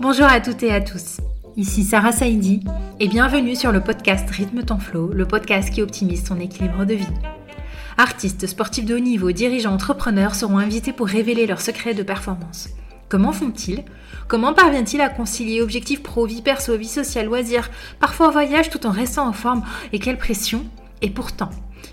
Bonjour à toutes et à tous. Ici Sarah Saidi et bienvenue sur le podcast Rythme ton flow, le podcast qui optimise ton équilibre de vie. Artistes, sportifs de haut niveau, dirigeants, entrepreneurs seront invités pour révéler leurs secrets de performance. Comment font-ils? Comment parviennent-ils à concilier objectifs pro, vie perso, vie sociale, loisirs, parfois voyage tout en restant en forme? Et quelle pression? Et pourtant,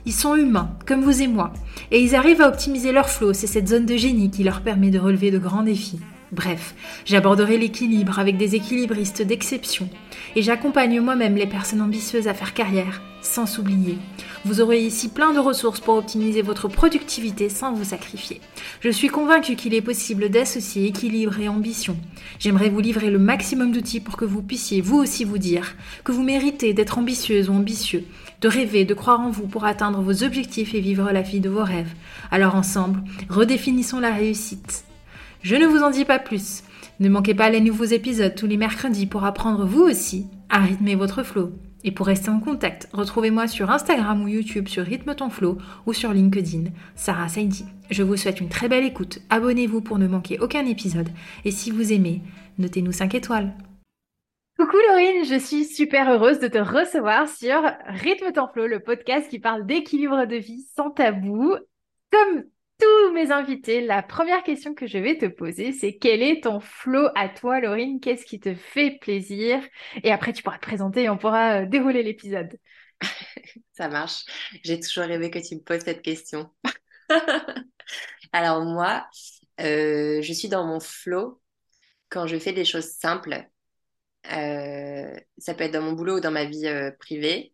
ils sont humains, comme vous et moi, et ils arrivent à optimiser leur flow, c'est cette zone de génie qui leur permet de relever de grands défis. Bref, j'aborderai l'équilibre avec des équilibristes d'exception et j'accompagne moi-même les personnes ambitieuses à faire carrière sans s'oublier. Vous aurez ici plein de ressources pour optimiser votre productivité sans vous sacrifier. Je suis convaincue qu'il est possible d'associer équilibre et ambition. J'aimerais vous livrer le maximum d'outils pour que vous puissiez vous aussi vous dire que vous méritez d'être ambitieuse ou ambitieux, de rêver, de croire en vous pour atteindre vos objectifs et vivre la vie de vos rêves. Alors ensemble, redéfinissons la réussite. Je ne vous en dis pas plus. Ne manquez pas les nouveaux épisodes tous les mercredis pour apprendre vous aussi à rythmer votre flow. Et pour rester en contact, retrouvez-moi sur Instagram ou YouTube sur Rythme ton flow ou sur LinkedIn, Sarah Saidi. Je vous souhaite une très belle écoute, abonnez-vous pour ne manquer aucun épisode et si vous aimez, notez-nous 5 étoiles. Coucou Laurine, je suis super heureuse de te recevoir sur Rythme ton flow, le podcast qui parle d'équilibre de vie sans tabou. Comme tous mes invités, la première question que je vais te poser, c'est quel est ton flow à toi, Laurine? Qu'est-ce qui te fait plaisir? Et après, tu pourras te présenter et on pourra euh, dérouler l'épisode. Ça marche. J'ai toujours rêvé que tu me poses cette question. Alors moi, euh, je suis dans mon flow quand je fais des choses simples. Euh, ça peut être dans mon boulot ou dans ma vie privée.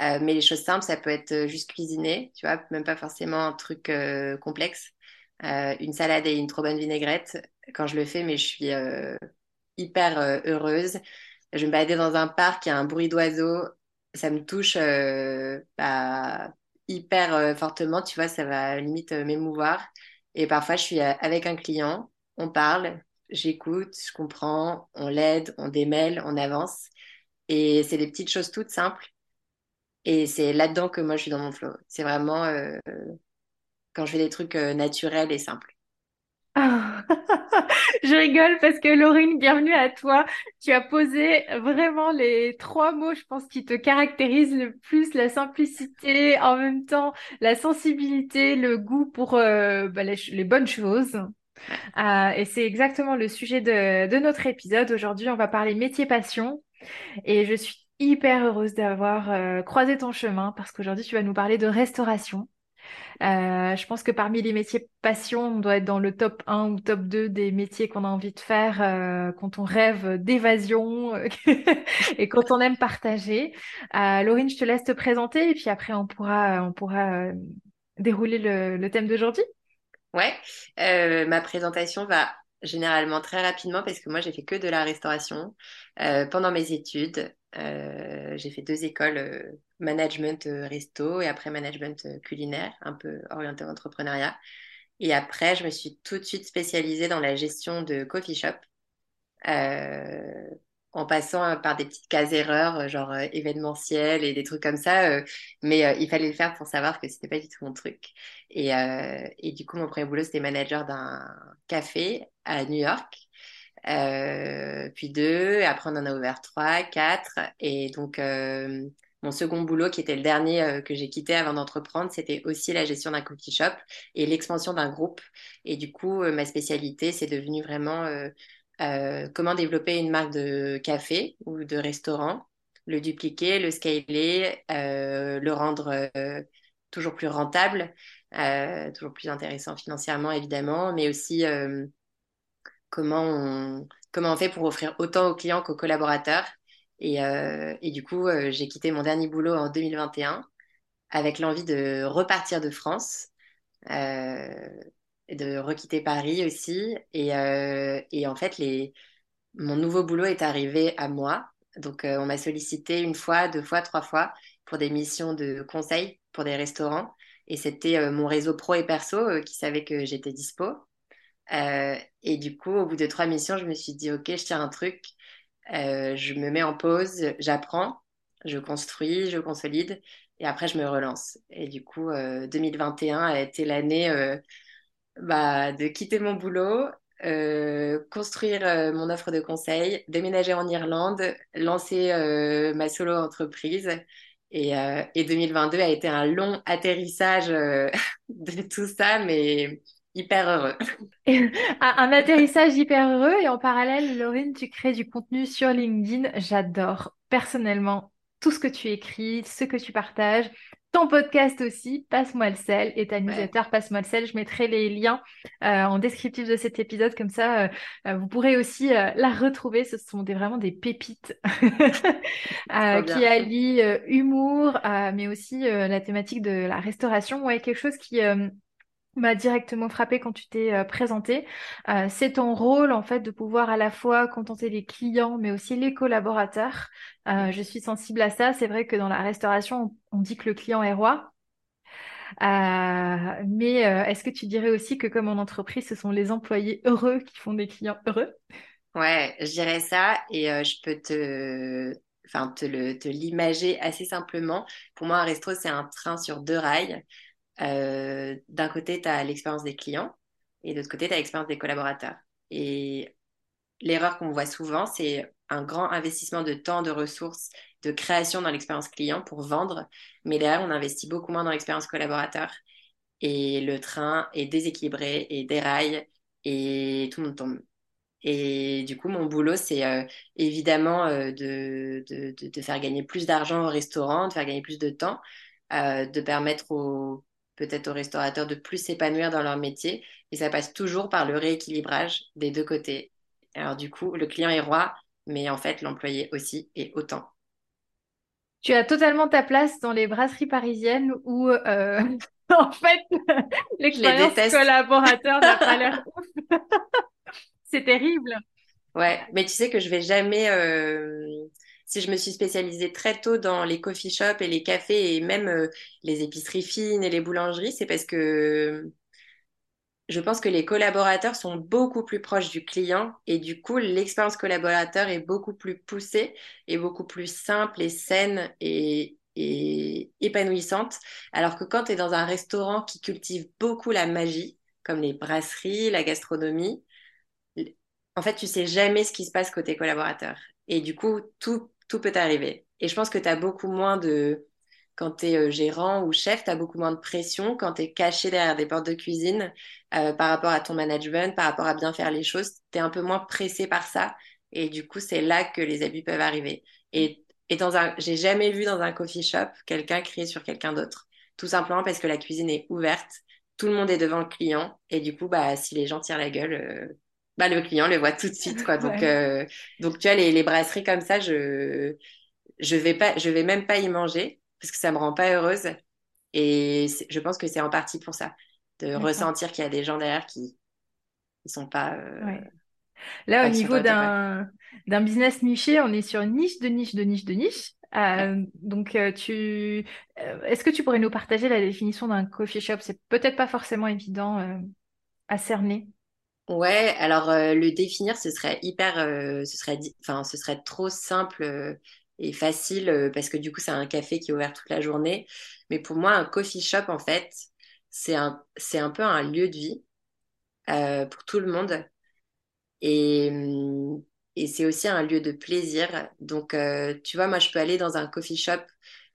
Euh, mais les choses simples, ça peut être euh, juste cuisiner, tu vois, même pas forcément un truc euh, complexe. une salade et une trop bonne vinaigrette, quand je le fais, mais je suis hyper heureuse. Je me balader dans un parc, il y a un bruit d'oiseaux, ça me touche bah, hyper fortement, tu vois, ça va limite m'émouvoir. Et parfois, je suis avec un client, on parle, j'écoute, je comprends, on l'aide, on démêle, on avance. Et c'est des petites choses toutes simples et c'est là-dedans que moi, je suis dans mon flow. C'est vraiment euh, quand je fais des trucs euh, naturels et simples. Ah, je rigole parce que Laurine, bienvenue à toi. Tu as posé vraiment les trois mots, je pense, qui te caractérisent le plus, la simplicité, en même temps la sensibilité, le goût pour euh, bah, les, bonnes choses. Et c'est exactement le sujet de, notre épisode. Aujourd'hui, on va parler métier passion. Et je suis hyper heureuse d'avoir euh, croisé ton chemin parce qu'aujourd'hui tu vas nous parler de restauration. Euh, je pense que parmi les métiers passion, on doit être dans le top 1 ou top 2 des métiers qu'on a envie de faire euh, quand on rêve d'évasion et quand on aime partager. Laurine, je te laisse te présenter et puis après on pourra, on pourra dérouler le, le thème d'aujourd'hui. Ouais, ma présentation va généralement très rapidement parce que moi j'ai fait que de la restauration pendant mes études. Euh, j'ai fait deux écoles, euh, management euh, resto et après management culinaire, un peu orienté entrepreneuriat. Et après, je me suis tout de suite spécialisée dans la gestion de coffee shop, en passant par des petites cases erreurs, genre événementiel et des trucs comme ça. mais il fallait le faire pour savoir que c'était pas du tout mon truc. Et, et du coup, mon premier boulot, c'était manager d'un café à New York. Euh, puis deux, après on en a ouvert trois, quatre, et donc euh, mon second boulot, qui était le dernier euh, que j'ai quitté avant d'entreprendre, c'était aussi la gestion d'un coffee shop et l'expansion d'un groupe. Et du coup, ma spécialité, c'est devenu vraiment comment développer une marque de café ou de restaurant, le dupliquer, le scaler, le rendre toujours plus rentable, toujours plus intéressant financièrement évidemment, mais aussi comment on, comment on fait pour offrir autant aux clients qu'aux collaborateurs. Et, euh, du coup, euh, j'ai quitté mon dernier boulot en 2021 avec l'envie de repartir de France, euh, de requitter Paris aussi. Et, et en fait, les, mon nouveau boulot est arrivé à moi. Donc, on m'a sollicité une fois, deux fois, trois fois pour des missions de conseil pour des restaurants. Et c'était mon réseau pro et perso qui savait que j'étais dispo. Euh, et du coup, au bout de trois missions, je me suis dit, OK, je tiens un truc, euh, je me mets en pause, j'apprends, je construis, je consolide, et après, je me relance. Et du coup, 2021 euh, a été l'année bah, de quitter mon boulot, construire mon offre de conseil, déménager en Irlande, lancer ma solo entreprise. Et, 2022 a été un long atterrissage de tout ça, mais hyper heureux. un atterrissage hyper heureux et en parallèle, Laurine, tu crées du contenu sur LinkedIn. J'adore personnellement tout ce que tu écris, ce que tu partages. Ton podcast aussi, Passe-moi le sel, et ta newsletter Passe-moi le sel. Je mettrai les liens euh, en descriptif de cet épisode, comme ça euh, euh, vous pourrez aussi la retrouver. Ce sont des, vraiment des pépites qui allient humour, mais aussi la thématique de la restauration. Ouais, quelque chose qui m'a directement frappé quand tu t'es euh, présenté. Euh, c'est ton rôle en fait de pouvoir à la fois contenter les clients mais aussi les collaborateurs. Euh, je suis sensible à ça. C'est vrai que dans la restauration, on, dit que le client est roi. mais est-ce que tu dirais aussi que comme en entreprise, ce sont les employés heureux qui font des clients heureux? Ouais, je dirais ça et je peux te, enfin, te, l'imager assez simplement. Pour moi, un resto, c'est un train sur deux rails. Euh, d'un côté, tu as l'expérience des clients et de l'autre côté, tu as l'expérience des collaborateurs. Et l'erreur qu'on voit souvent, c'est un grand investissement de temps, de ressources, de création dans l'expérience client pour vendre. Mais derrière, on investit beaucoup moins dans l'expérience collaborateur. Et le train est déséquilibré et déraille et tout le monde tombe. Et du coup, mon boulot, c'est euh, évidemment euh, de, faire gagner plus d'argent au restaurant, de faire gagner plus de temps, de permettre aux peut-être aux restaurateurs de plus s'épanouir dans leur métier. Et ça passe toujours par le rééquilibrage des deux côtés. Alors du coup, le client est roi, mais en fait, l'employé aussi est autant. Tu as totalement ta place dans les brasseries parisiennes où, euh, en fait, l'expérience collaborateur n'a pas l'air C'est terrible. Ouais, mais tu sais que je vais jamais... Euh, si je me suis spécialisée très tôt dans les coffee shops et les cafés et même euh, les épiceries fines et les boulangeries, c'est parce que je pense que les collaborateurs sont beaucoup plus proches du client et du coup, l'expérience collaborateur est beaucoup plus poussée et beaucoup plus simple et saine et, et épanouissante. Alors que quand tu es dans un restaurant qui cultive beaucoup la magie, comme les brasseries, la gastronomie, en fait, tu sais jamais ce qui se passe côté collaborateur. Et du coup, tout tout peut arriver. Et je pense que tu as beaucoup moins de... Quand tu es euh, gérant ou chef, tu as beaucoup moins de pression quand tu es caché derrière des portes de cuisine euh, par rapport à ton management, par rapport à bien faire les choses. Tu es un peu moins pressé par ça. Et du coup, c'est là que les abus peuvent arriver. Et, dans un, j'ai jamais vu dans un coffee shop quelqu'un crier sur quelqu'un d'autre. Tout simplement parce que la cuisine est ouverte, tout le monde est devant le client. Et du coup, bah, si les gens tirent la gueule, euh, bah, le client le voit tout de suite quoi. Donc euh, donc tu vois les, les, brasseries comme ça je je vais pas je vais même pas y manger parce que ça me rend pas heureuse. Et je pense que c'est en partie pour ça de ressentir qu'il y a des gens derrière qui ne sont pas euh, là au niveau d'un d'un business niché on est sur une niche de niche de niche de niche. Euh, donc, tu, est-ce que tu pourrais nous partager la définition d'un coffee shop? C'est peut-être pas forcément évident à cerner. Ouais, alors euh, le définir, ce serait hyper, euh, ce serait, enfin, ce serait trop simple euh, et facile parce que du coup, c'est un café qui est ouvert toute la journée. Mais pour moi, un coffee shop, en fait, c'est un, c'est un peu un lieu de vie pour tout le monde. Et, hum, et c'est aussi un lieu de plaisir. Donc, tu vois, moi, je peux aller dans un coffee shop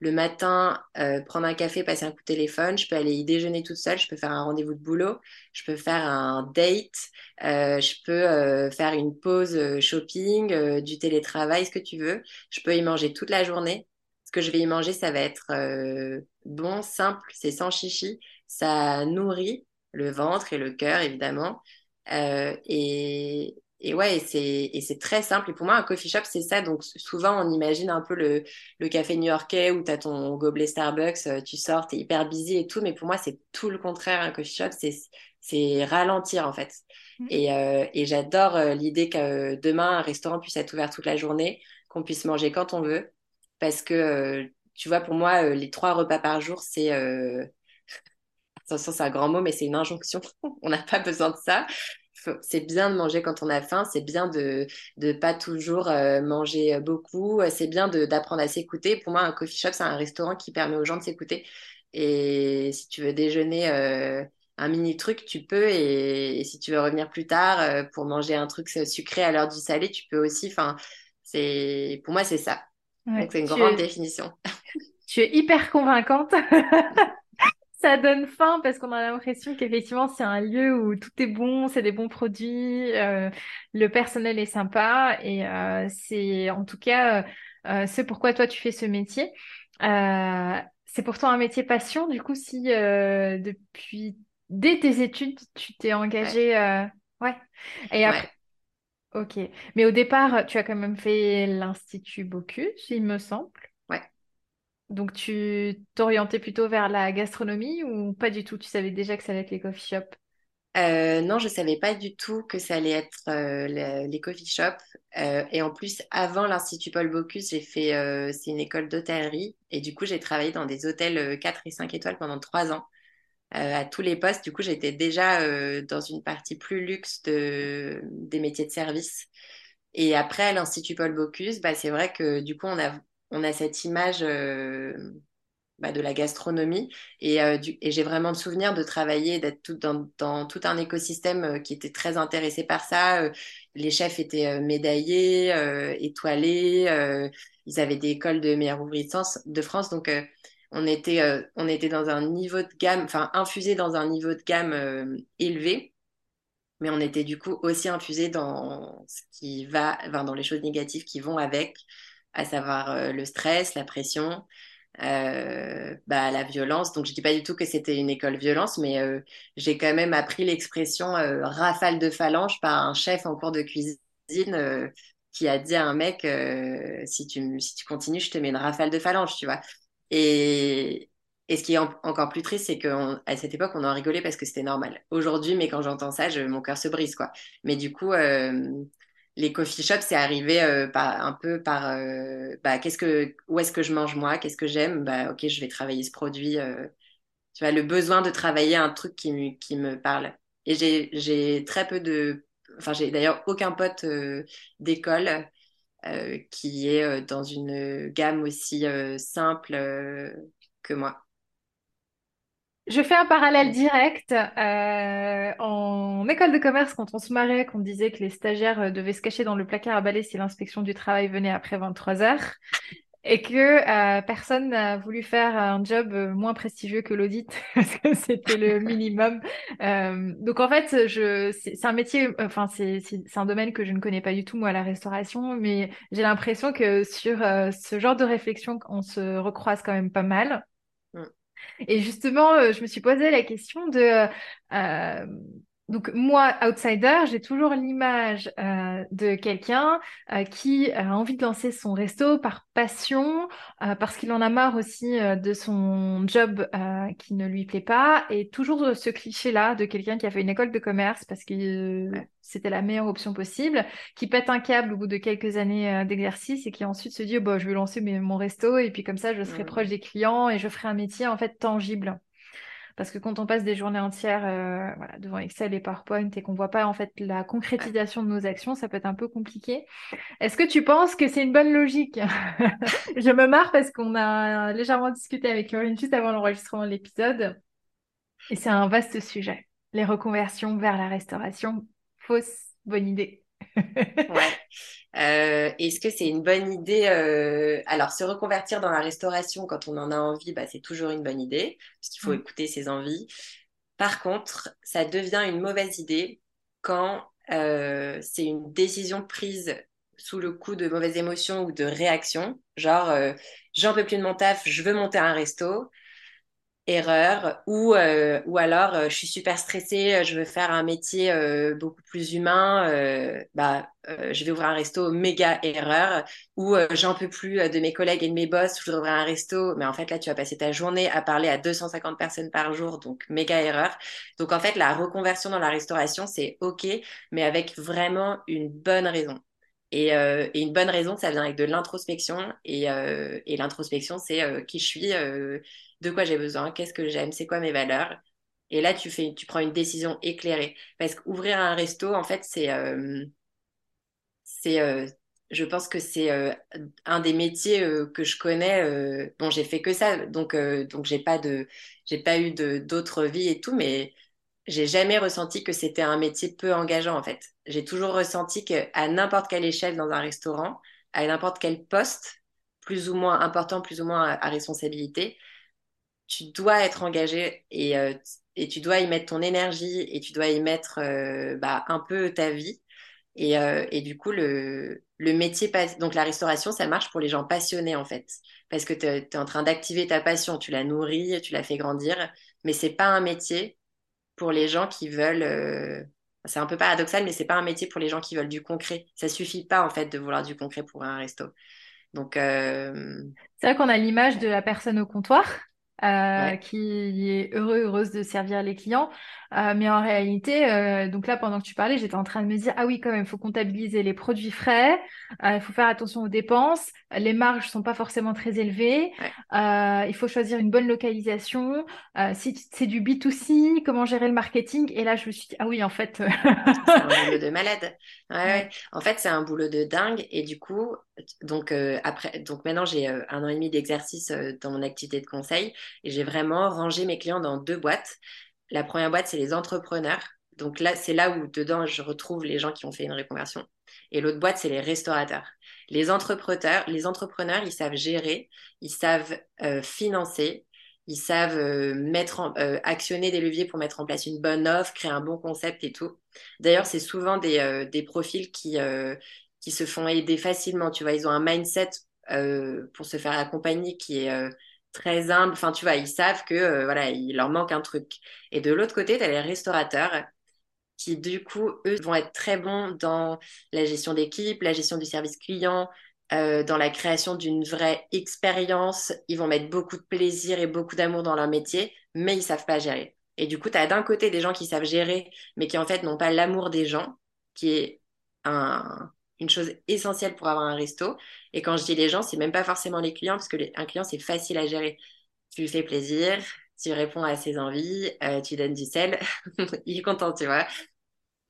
le matin, euh, prendre un café, passer un coup de téléphone. Je peux aller y déjeuner toute seule. Je peux faire un rendez-vous de boulot. Je peux faire un date. Euh, je peux euh, faire une pause shopping, du télétravail, ce que tu veux. Je peux y manger toute la journée. Ce que je vais y manger, ça va être bon, simple, c'est sans chichi. Ça nourrit le ventre et le cœur, évidemment. Et ouais, et c'est très simple. Et pour moi, un coffee shop, c'est ça. Donc, souvent, on imagine un peu le, le café new-yorkais où tu as ton gobelet Starbucks, euh, tu sors, tu es hyper busy et tout. Mais pour moi, c'est tout le contraire. Un coffee shop, c'est ralentir, en fait. Mmh. Et, euh, et j'adore euh, l'idée que demain, un restaurant puisse être ouvert toute la journée, qu'on puisse manger quand on veut. Parce que, tu vois, pour moi, les trois repas par jour, c'est... Attention, c'est un grand mot, mais c'est une injonction. on n'a pas besoin de ça c'est bien de manger quand on a faim, c'est bien de ne pas toujours euh, manger beaucoup, c'est bien d'apprendre à s'écouter. Pour moi, un coffee shop, c'est un restaurant qui permet aux gens de s'écouter. Et si tu veux déjeuner euh, un mini truc, tu peux. Et, si tu veux revenir plus tard pour manger un truc sucré à l'heure du salé, tu peux aussi. Enfin, c'est pour moi, c'est ça. Donc, c'est une grande définition. Tu es hyper convaincante. ça donne faim parce qu'on a l'impression qu'effectivement c'est un lieu où tout est bon, c'est des bons produits, euh, le personnel est sympa et euh, c'est en tout cas euh, c'est pourquoi toi tu fais ce métier. c'est pourtant un métier passion du coup si depuis dès tes études tu t'es engagé ouais. et après ok mais au départ tu as quand même fait l'institut Bocuse il me semble. Donc, tu t'orientais plutôt vers la gastronomie ou pas du tout? Tu savais déjà que ça allait être les coffee shops? Euh, non, je savais pas du tout que ça allait être euh, les, coffee shops. Euh, et en plus, avant l'Institut Paul Bocuse, j'ai fait, c'est une école d'hôtellerie. Et du coup, j'ai travaillé dans des hôtels 4 et 5 étoiles pendant 3 ans, à tous les postes. Du coup, j'étais déjà dans une partie plus luxe de, des métiers de service. Et après, à l'Institut Paul Bocuse, bah, c'est vrai que du coup, on a on a cette image euh, bah, de la gastronomie. Et, euh, et j'ai vraiment le souvenir de travailler, d'être tout dans, tout un écosystème euh, qui était très intéressé par ça. les chefs étaient médaillés, étoilés. ils avaient des écoles de meilleurs ouvriers de France. Donc, on, était, on était dans un niveau de gamme, enfin, infusé dans un niveau de gamme élevé mais on était du coup aussi infusé dans ce qui va, enfin, dans les choses négatives qui vont avec, à savoir euh, le stress, la pression, euh, bah, la violence. Donc, je dis pas du tout que c'était une école violence, mais euh, j'ai quand même appris l'expression rafale de phalange par un chef en cours de cuisine qui a dit à un mec si, tu, si tu continues, je te mets une rafale de phalange, tu vois. Et, et ce qui est encore plus triste, c'est qu'à cette époque, on en rigolait parce que c'était normal. Aujourd'hui, mais quand j'entends ça, je, mon cœur se brise, quoi. Mais du coup, les coffee shops, c'est arrivé euh, par, un peu par euh, bah, qu'est-ce que, où est-ce que je mange moi, qu'est-ce que j'aime, bah, ok, je vais travailler ce produit. Euh, tu vois, le besoin de travailler un truc qui, qui me parle. Et j'ai très peu de. Enfin, j'ai d'ailleurs aucun pote d'école qui est dans une gamme aussi simple que moi. Je fais un parallèle direct. Euh, en école de commerce, quand on se marrait, qu'on disait que les stagiaires euh, devaient se cacher dans le placard à balai si l'inspection du travail venait après 23 heures, et que euh, personne n'a voulu faire un job moins prestigieux que l'audit, parce que c'était le minimum. donc en fait, je, c'est un métier, enfin c'est un domaine que je ne connais pas du tout moi la restauration, mais j'ai l'impression que sur ce genre de réflexion, on se recroise quand même pas mal. Et justement, euh, je me suis posé la question de euh, donc moi, outsider, j'ai toujours l'image euh, de quelqu'un euh, qui a envie de lancer son resto par passion, euh, parce qu'il en a marre aussi de son job qui ne lui plaît pas, et toujours ce cliché-là de quelqu'un qui a fait une école de commerce parce que c'était la meilleure option possible, qui pète un câble au bout de quelques années d'exercice et qui ensuite se dit oh, bah, je vais lancer mon resto et puis comme ça je serai proche des clients et je ferai un métier en fait tangible. Parce que quand on passe des journées entières euh, devant Excel et PowerPoint et qu'on voit pas en fait la concrétisation de nos actions, ça peut être un peu compliqué. Est-ce que tu penses que c'est une bonne logique? Je me marre parce qu'on a légèrement discuté avec Laurine juste avant l'enregistrement de l'épisode. Et c'est un vaste sujet. Les reconversions vers la restauration, fausse bonne idée. ouais. Euh, est-ce que c'est une bonne idée euh, Alors, se reconvertir dans la restauration quand on en a envie, bah, c'est toujours une bonne idée, parce qu'il faut mm. écouter ses envies. Par contre, ça devient une mauvaise idée quand euh, c'est une décision prise sous le coup de mauvaises émotions ou de réactions. Genre, j'en peux plus de mon taf, je veux monter un resto erreur ou euh, ou alors euh, je suis super stressée euh, je veux faire un métier beaucoup plus humain bah je vais ouvrir un resto méga erreur ou j'en peux plus de mes collègues et de mes boss je voudrais ouvrir un resto. Mais en fait là tu vas passer ta journée à parler à 250 personnes par jour donc méga erreur. Donc en fait la reconversion dans la restauration c'est ok mais avec vraiment une bonne raison. Et, une bonne raison, ça vient avec de l'introspection. Et, et l'introspection, c'est qui je suis, de quoi j'ai besoin, qu'est-ce que j'aime, c'est quoi mes valeurs. Et là, tu fais, tu prends une décision éclairée. Parce qu'ouvrir un resto, en fait, c'est, euh, euh, je pense que c'est euh, un des métiers que je connais. bon, j'ai fait que ça, donc, donc j'ai pas pas eu d'autres vies et tout, mais j'ai jamais ressenti que c'était un métier peu engageant en fait. J'ai toujours ressenti qu'à n'importe quelle échelle dans un restaurant, à n'importe quel poste, plus ou moins important, plus ou moins à, responsabilité, tu dois être engagé et, euh, et, tu dois y mettre ton énergie et tu dois y mettre euh, bah, un peu ta vie. Et, euh, et du coup, le, le métier, donc la restauration, ça marche pour les gens passionnés en fait. Parce que tu es, en train d'activer ta passion, tu la nourris, tu la fais grandir, mais c'est pas un métier pour les gens qui veulent. C'est un peu paradoxal, mais c'est pas un métier pour les gens qui veulent du concret. Ça suffit pas en fait de vouloir du concret pour un resto. Donc. C'est vrai qu'on a l'image de la personne au comptoir. Euh, qui est heureux, heureuse de servir les clients. Euh, mais en réalité, euh, donc là, pendant que tu parlais, j'étais en train de me dire, ah oui, quand même, il faut comptabiliser les produits frais, il faut faire attention aux dépenses, les marges sont pas forcément très élevées, il faut choisir une bonne localisation, si c'est du B2C, comment gérer le marketing? Et là, je me suis dit, ah oui, en fait... c'est un boulot de malade. Ouais, En fait, c'est un boulot de dingue. Et du coup, donc, après, donc maintenant, j'ai un an et demi d'exercice dans mon activité de conseil et j'ai vraiment rangé mes clients dans deux boîtes. La première boîte, c'est les entrepreneurs. Donc là, c'est là où dedans, je retrouve les gens qui ont fait une reconversion. Et l'autre boîte, c'est les restaurateurs. Les entrepreneurs, les entrepreneurs, ils savent gérer, ils savent euh, financer, ils savent euh, mettre euh, actionner des leviers pour mettre en place une bonne offre, créer un bon concept et tout. D'ailleurs, c'est souvent des, des profils qui, qui se font aider facilement. Tu vois, ils ont un mindset pour se faire accompagner qui est très humble. Enfin, tu vois, ils savent que euh, voilà, il leur manque un truc. Et de l'autre côté, tu as les restaurateurs qui, du coup, eux, vont être très bons dans la gestion d'équipe, la gestion du service client, euh, dans la création d'une vraie expérience. Ils vont mettre beaucoup de plaisir et beaucoup d'amour dans leur métier, mais ils savent pas gérer. Et du coup, tu as d'un côté des gens qui savent gérer, mais qui en fait n'ont pas l'amour des gens, qui est un, une chose essentielle pour avoir un resto. Et quand je dis les gens, c'est même pas forcément les clients, parce que un client, c'est facile à gérer. Tu lui fais plaisir, tu réponds à ses envies, euh, tu donnes du sel, il est content, tu vois.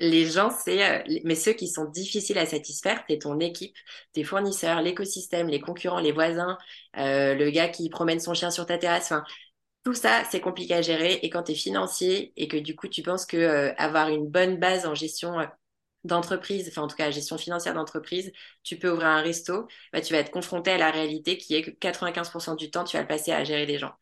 Les gens, c'est, euh, mais ceux qui sont difficiles à satisfaire, c'est ton équipe, tes fournisseurs, l'écosystème, les concurrents, les voisins, euh, le gars qui promène son chien sur ta terrasse. Enfin, tout ça, c'est compliqué à gérer. Et quand tu es financier et que du coup, tu penses que avoir une bonne base en gestion d'entreprise, enfin en tout cas la gestion financière d'entreprise, tu peux ouvrir un resto, bah, tu vas être confronté à la réalité qui est que 95% du temps, tu vas le passer à gérer des gens.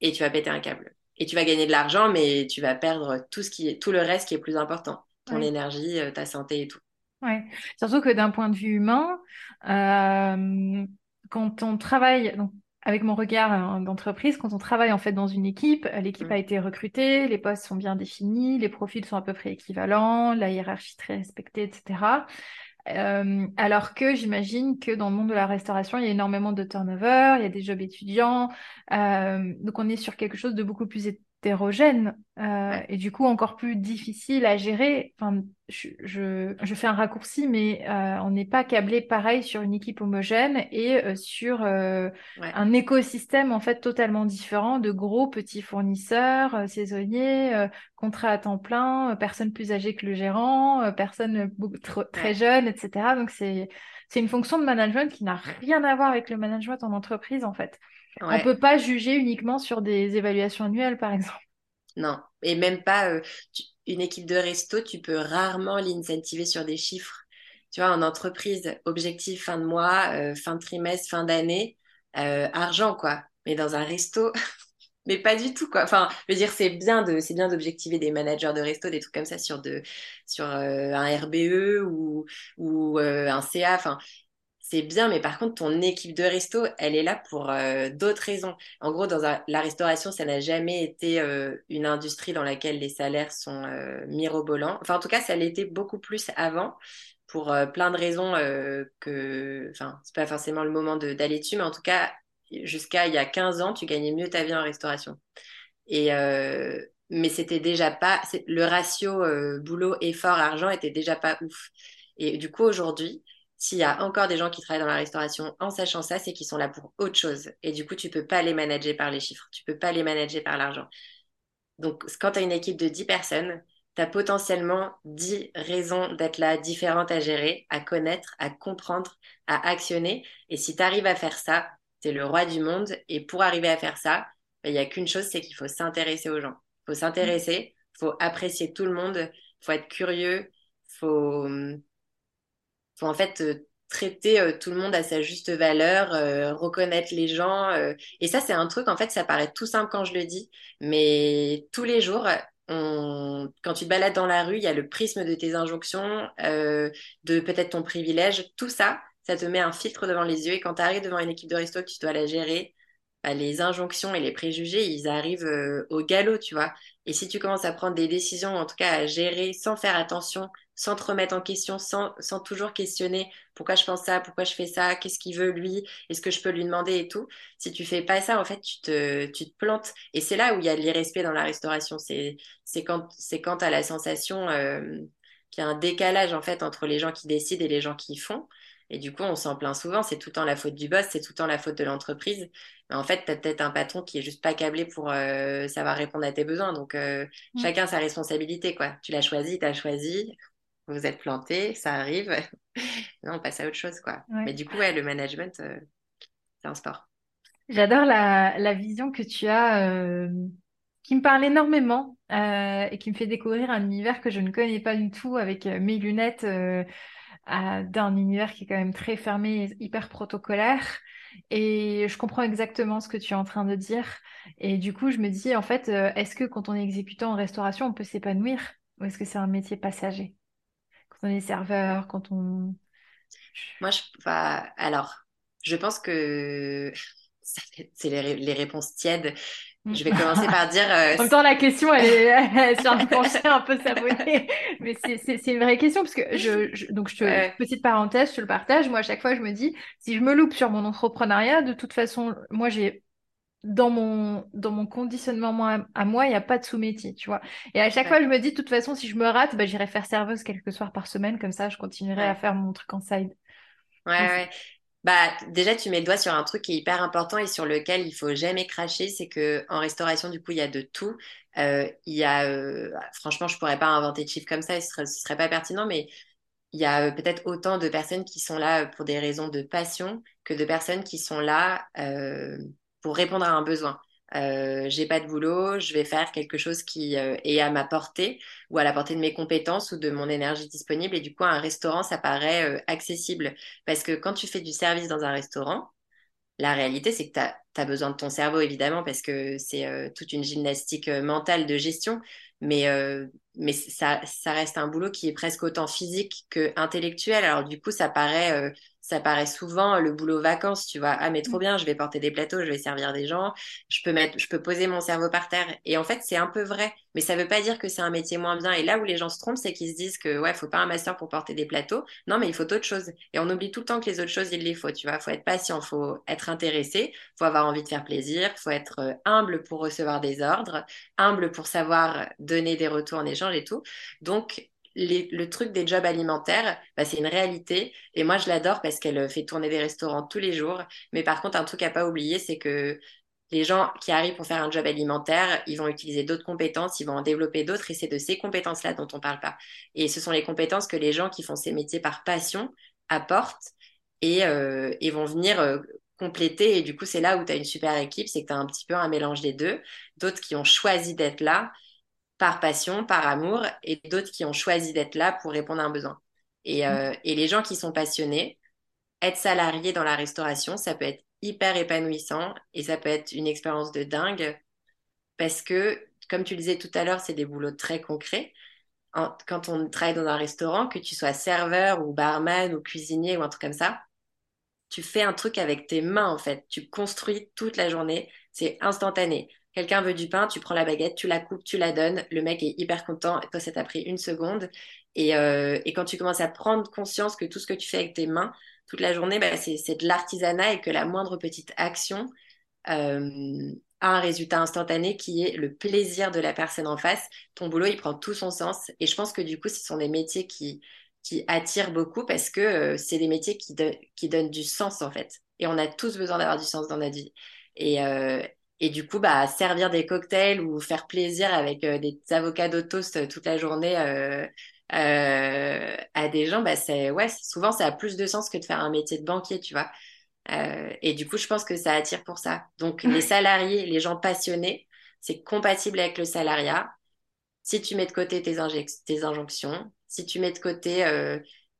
Et tu vas péter un câble. Et tu vas gagner de l'argent, mais tu vas perdre tout, ce qui est, tout le reste qui est plus important. Ton énergie, euh, ta santé et tout. Ouais. Surtout que d'un point de vue humain, euh, quand on travaille, donc avec mon regard hein, d'entreprise, quand on travaille en fait dans une équipe, l'équipe a mm. été recrutée, les postes sont bien définis, les profils sont à peu près équivalents, la hiérarchie très respectée, etc. Euh, alors que j'imagine que dans le monde de la restauration, il y a énormément de turnover, il y a des jobs étudiants, euh, donc on est sur quelque chose de beaucoup plus hétérogène euh, et du coup encore plus difficile à gérer. Enfin, je, je, fais un raccourci, mais euh, on n'est pas câblé pareil sur une équipe homogène et euh, sur un écosystème en fait totalement différent de gros petits fournisseurs saisonniers, contrats à temps plein, personnes plus âgées que le gérant, personnes très jeunes, etc. Donc c'est c'est une fonction de management qui n'a rien à voir avec le management en entreprise en fait. On ne peut pas juger uniquement sur des évaluations annuelles, par exemple. Non, et même pas euh, une équipe de resto, tu peux rarement l'incentiver sur des chiffres. Tu vois, en entreprise, objectif fin de mois, euh, fin de trimestre, fin d'année, euh, argent, quoi. Mais dans un resto, mais pas du tout, quoi. Enfin, je veux dire, c'est bien de, c'est bien d'objectiver des managers de resto, des trucs comme ça sur de, sur un RBE ou, ou un CA. Enfin, c'est bien, mais par contre, ton équipe de resto, elle est là pour euh, d'autres raisons. En gros, dans la restauration, ça n'a jamais été euh, une industrie dans laquelle les salaires sont euh, mirobolants. Enfin, en tout cas, ça l'était beaucoup plus avant, pour plein de raisons que... Enfin, c'est pas forcément le moment d'aller dessus, mais en tout cas, jusqu'à il y a 15 ans, tu gagnais mieux ta vie en restauration. Et... mais c'était déjà pas... Le ratio boulot, effort, argent était déjà pas ouf. Et du coup, aujourd'hui, s'il y a encore des gens qui travaillent dans la restauration en sachant ça, c'est qu'ils sont là pour autre chose. Et du coup, tu peux pas les manager par les chiffres, tu peux pas les manager par l'argent. Donc, quand tu as une équipe de 10 personnes, tu as potentiellement 10 raisons d'être là, différentes à gérer, à connaître, à comprendre, à actionner. Et si tu arrives à faire ça, tu es le roi du monde. Et pour arriver à faire ça, il n'y a qu'une chose, c'est qu'il faut s'intéresser aux gens. Il faut s'intéresser faut apprécier tout le monde, faut être curieux, faut, faut en fait euh, traiter euh, tout le monde à sa juste valeur, euh, reconnaître les gens. et ça, c'est un truc, en fait, ça paraît tout simple quand je le dis, mais tous les jours, on... quand tu te balades dans la rue, il y a le prisme de tes injonctions, de peut-être ton privilège, tout ça, ça te met un filtre devant les yeux. Et quand tu arrives devant une équipe de resto, tu dois la gérer, bah, les injonctions et les préjugés, ils arrivent euh, au galop, tu vois. Et si tu commences à prendre des décisions, en tout cas à gérer sans faire attention, sans te remettre en question, sans, sans toujours questionner pourquoi je pense ça, pourquoi je fais ça, qu'est-ce qu'il veut lui, est-ce que je peux lui demander et tout. Si tu fais pas ça, en fait, tu te, tu te plantes. Et c'est là où il y a l'irrespect dans la restauration. C'est, c'est quand, c'est quand tu as la sensation euh, qu'il y a un décalage, en fait, entre les gens qui décident et les gens qui font. Et du coup, on s'en plaint souvent, c'est tout le temps la faute du boss, c'est tout le temps la faute de l'entreprise. Mais en fait, tu as peut-être un patron qui est juste pas câblé pour euh, savoir répondre à tes besoins. Donc, euh, mm. chacun sa responsabilité, quoi. Tu l'as choisi, tu as choisi, vous êtes planté, ça arrive. non, on passe à autre chose, quoi. Mais du coup, ouais, le management, euh, c'est un sport. J'adore la, la, vision que tu as, qui me parle énormément et qui me fait découvrir un univers que je ne connais pas du tout avec mes lunettes d'un univers qui est quand même très fermé hyper protocolaire. Et je comprends exactement ce que tu es en train de dire. Et du coup, je me dis, en fait, euh, est-ce que quand on est exécutant en restauration, on peut s'épanouir Ou est-ce que c'est un métier passager? Quand on est serveur, quand on... Moi, je... Enfin, alors, je pense que c'est les, les, réponses tièdes. Je vais commencer par dire. Euh, en même temps, la question, elle est, elle est un peu mais c'est une vraie question parce que je, donc je te petite parenthèse, je te le partage. Moi, à chaque fois, je me dis, si je me loupe sur mon entrepreneuriat, de toute façon, moi, j'ai dans mon dans mon conditionnement à, moi, il n'y a pas de sous-métier, tu vois. Et à chaque fois, je me dis, de toute façon, si je me rate, bah, j'irai faire serveuse quelques soirs par semaine, comme ça, je continuerai à faire mon truc en side. Ouais, ouais. Bah, déjà, tu mets le doigt sur un truc qui est hyper important et sur lequel il faut jamais cracher, c'est que en restauration, du coup, il y a de tout. Euh, il y a, euh, franchement, je pourrais pas inventer de chiffres comme ça, ce serait, ce serait pas pertinent, mais il y a euh, peut-être autant de personnes qui sont là pour des raisons de passion que de personnes qui sont là pour répondre à un besoin euh, j'ai pas de boulot, je vais faire quelque chose qui euh, est à ma portée ou à la portée de mes compétences ou de mon énergie disponible. Et du coup, un restaurant, ça paraît euh, accessible. Parce que quand tu fais du service dans un restaurant, la réalité, c'est que tu as, besoin de ton cerveau, évidemment, parce que c'est toute une gymnastique mentale de gestion. Mais, mais ça, ça reste un boulot qui est presque autant physique que intellectuel. Alors du coup, ça paraît ça paraît souvent le boulot vacances, tu vois. Ah, mais trop mm. bien, je vais porter des plateaux, je vais servir des gens, je peux mettre, je peux poser mon cerveau par terre. Et en fait, c'est un peu vrai, mais ça veut pas dire que c'est un métier moins bien. Et là où les gens se trompent, c'est qu'ils se disent que, ouais, faut pas un master pour porter des plateaux. Non, mais il faut d'autres choses. Et on oublie tout le temps que les autres choses, il les faut, tu vois. Faut être patient, faut être intéressé, faut avoir envie de faire plaisir, faut être euh, humble pour recevoir des ordres, humble pour savoir donner des retours en échange et tout. Donc, le truc des jobs alimentaires, bah, c'est une réalité. Et moi, je l'adore parce qu'elle fait tourner des restaurants tous les jours. Mais par contre, un truc à pas oublier, c'est que les gens qui arrivent pour faire un job alimentaire, ils vont utiliser d'autres compétences, ils vont en développer d'autres. Et c'est de ces compétences-là dont on parle pas. Et ce sont les compétences que les gens qui font ces métiers par passion apportent et, euh, vont venir euh, compléter. Et du coup, c'est là où tu as une super équipe, c'est que tu as un petit peu un mélange des deux. D'autres qui ont choisi d'être là par passion, par amour, et d'autres qui ont choisi d'être là pour répondre à un besoin. Et, euh, et, les gens qui sont passionnés, être salarié dans la restauration, ça peut être hyper épanouissant et ça peut être une expérience de dingue parce que, comme tu le disais tout à l'heure, c'est des boulots très concrets. quand on travaille dans un restaurant, que tu sois serveur ou barman ou cuisinier ou un truc comme ça, tu fais un truc avec tes mains en fait. Tu construis toute la journée, c'est instantané. Quelqu'un veut du pain, tu prends la baguette, tu la coupes, tu la donnes. Le mec est hyper content. Toi, ça t'a pris une seconde. Et, euh, et, quand tu commences à prendre conscience que tout ce que tu fais avec tes mains toute la journée, bah, c'est de l'artisanat et que la moindre petite action euh, a un résultat instantané qui est le plaisir de la personne en face. Ton boulot, il prend tout son sens. Et je pense que du coup, ce sont des métiers qui, attirent beaucoup parce que euh, c'est des métiers qui, donnent du sens en fait. Et on a tous besoin d'avoir du sens dans notre vie. Et, et du coup, bah, servir des cocktails ou faire plaisir avec euh, des avocats toast euh, toute la journée euh, euh, à des gens, bah, c'est ouais, souvent ça a plus de sens que de faire un métier de banquier, tu vois. et du coup, je pense que ça attire pour ça. Donc, les salariés, les gens passionnés, c'est compatible avec le salariat. si tu mets de côté tes, tes injonctions, si tu mets de côté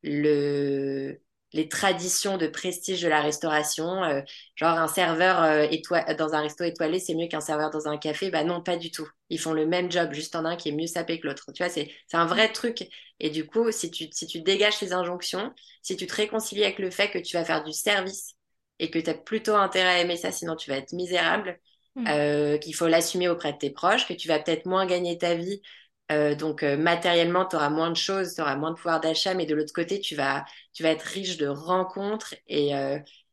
le, les traditions de prestige de la restauration, euh, genre un serveur euh, dans un resto étoilé, c'est mieux qu'un serveur dans un café, bah non, pas du tout. Ils font le même job, juste en un qui est mieux sapé que l'autre. Tu vois, c'est un vrai truc. Et du coup, si tu, si tu dégages ces injonctions, si tu te réconcilies avec le fait que tu vas faire du service et que tu as plutôt intérêt à aimer ça, sinon tu vas être misérable, mm. euh, qu'il faut l'assumer auprès de tes proches, que tu vas peut-être moins gagner ta vie. Euh, donc euh, matériellement, tu auras moins de choses, tu auras moins de pouvoir d'achat, mais de l'autre côté, tu vas, tu vas être riche de rencontres et,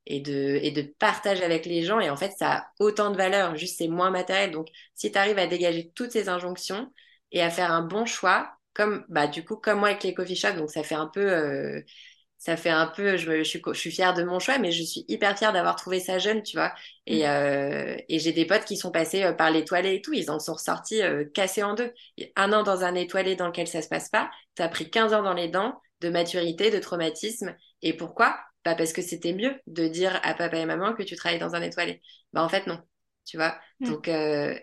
et, de, et de partage avec les gens. Et en fait, ça a autant de valeur, juste c'est moins matériel. Donc si tu arrives à dégager toutes ces injonctions et à faire un bon choix, comme bah, du coup, comme moi avec les coffee shops, donc ça fait un peu ça fait un peu, je, je, suis, je suis fière de mon choix, mais je suis hyper fière d'avoir trouvé ça jeune, tu vois. Et, mm. euh, et j'ai des potes qui sont passés euh, par l'étoilé et tout, ils en sont ressortis euh, cassés en deux. Un an dans un étoilé dans lequel ça se passe pas, t'as pris 15 ans dans les dents de maturité, de traumatisme. Et pourquoi? Bah parce que c'était mieux de dire à papa et maman que tu travailles dans un étoilé. Bah en fait non, tu vois. Mm. Donc euh,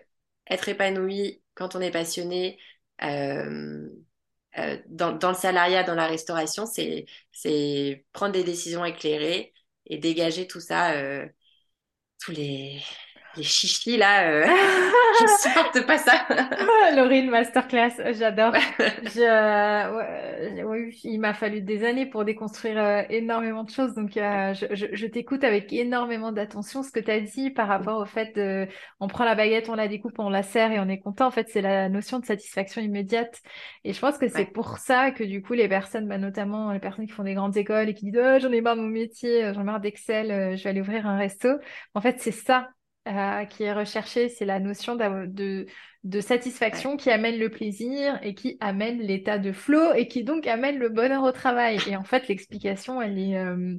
être épanoui quand on est passionné. Euh, euh, dans, le salariat, dans la restauration, c'est prendre des décisions éclairées et dégager tout ça, euh, tous les, les chichis là, euh, je sorte pas ça. Laurine, masterclass, j'adore. je, oui, il m'a fallu des années pour déconstruire euh, énormément de choses, donc euh, je, je, je t'écoute avec énormément d'attention. Ce que tu as dit par rapport au fait de, on prend la baguette, on la découpe, on la serre et on est content. En fait, c'est la notion de satisfaction immédiate. Et je pense que c'est pour ça que du coup, les personnes, bah, notamment les personnes qui font des grandes écoles et qui disent, oh, j'en ai marre de mon métier, j'en ai marre d'Excel, je vais aller ouvrir un resto. En fait, c'est ça euh, qui est recherchée, c'est la notion de, de satisfaction qui amène le plaisir et qui amène l'état de flow et qui donc amène le bonheur au travail. Et en fait, l'explication, elle est, euh,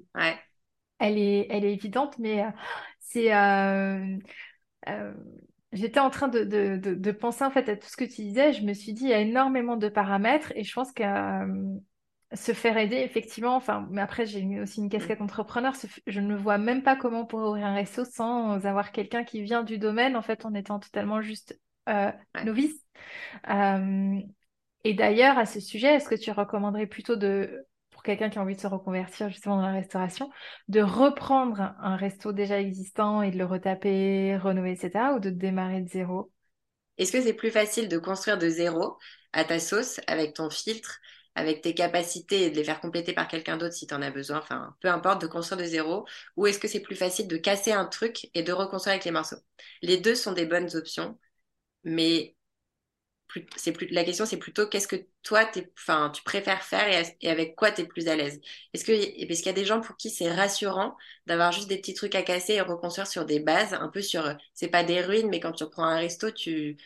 elle est, elle est évidente, mais euh, c'est J'étais en train de, de, de, penser en fait à tout ce que tu disais. Je me suis dit, il y a énormément de paramètres et je pense que se faire aider, effectivement, enfin, mais après, j'ai aussi une casquette entrepreneur. Je ne vois même pas comment on pourrait ouvrir un resto sans avoir quelqu'un qui vient du domaine, en fait, en étant totalement juste euh, novice. Euh, et d'ailleurs, à ce sujet, est-ce que tu recommanderais plutôt de, pour quelqu'un qui a envie de se reconvertir justement dans la restauration, de reprendre un resto déjà existant et de le retaper, renouveler, etc., ou de démarrer de zéro? Est-ce que c'est plus facile de construire de zéro à ta sauce avec ton filtre avec tes capacités et de les faire compléter par quelqu'un d'autre si tu en as besoin, enfin, peu importe, de construire de zéro, ou est-ce que c'est plus facile de casser un truc et de reconstruire avec les morceaux? Les deux sont des bonnes options, mais c'est plus, la question c'est plutôt qu'est-ce que toi tu préfères faire et, avec quoi tu es plus à l'aise? Est-ce parce qu'il y a des gens pour qui c'est rassurant d'avoir juste des petits trucs à casser et reconstruire sur des bases, un peu sur, c'est pas des ruines, mais quand tu reprends un resto, tu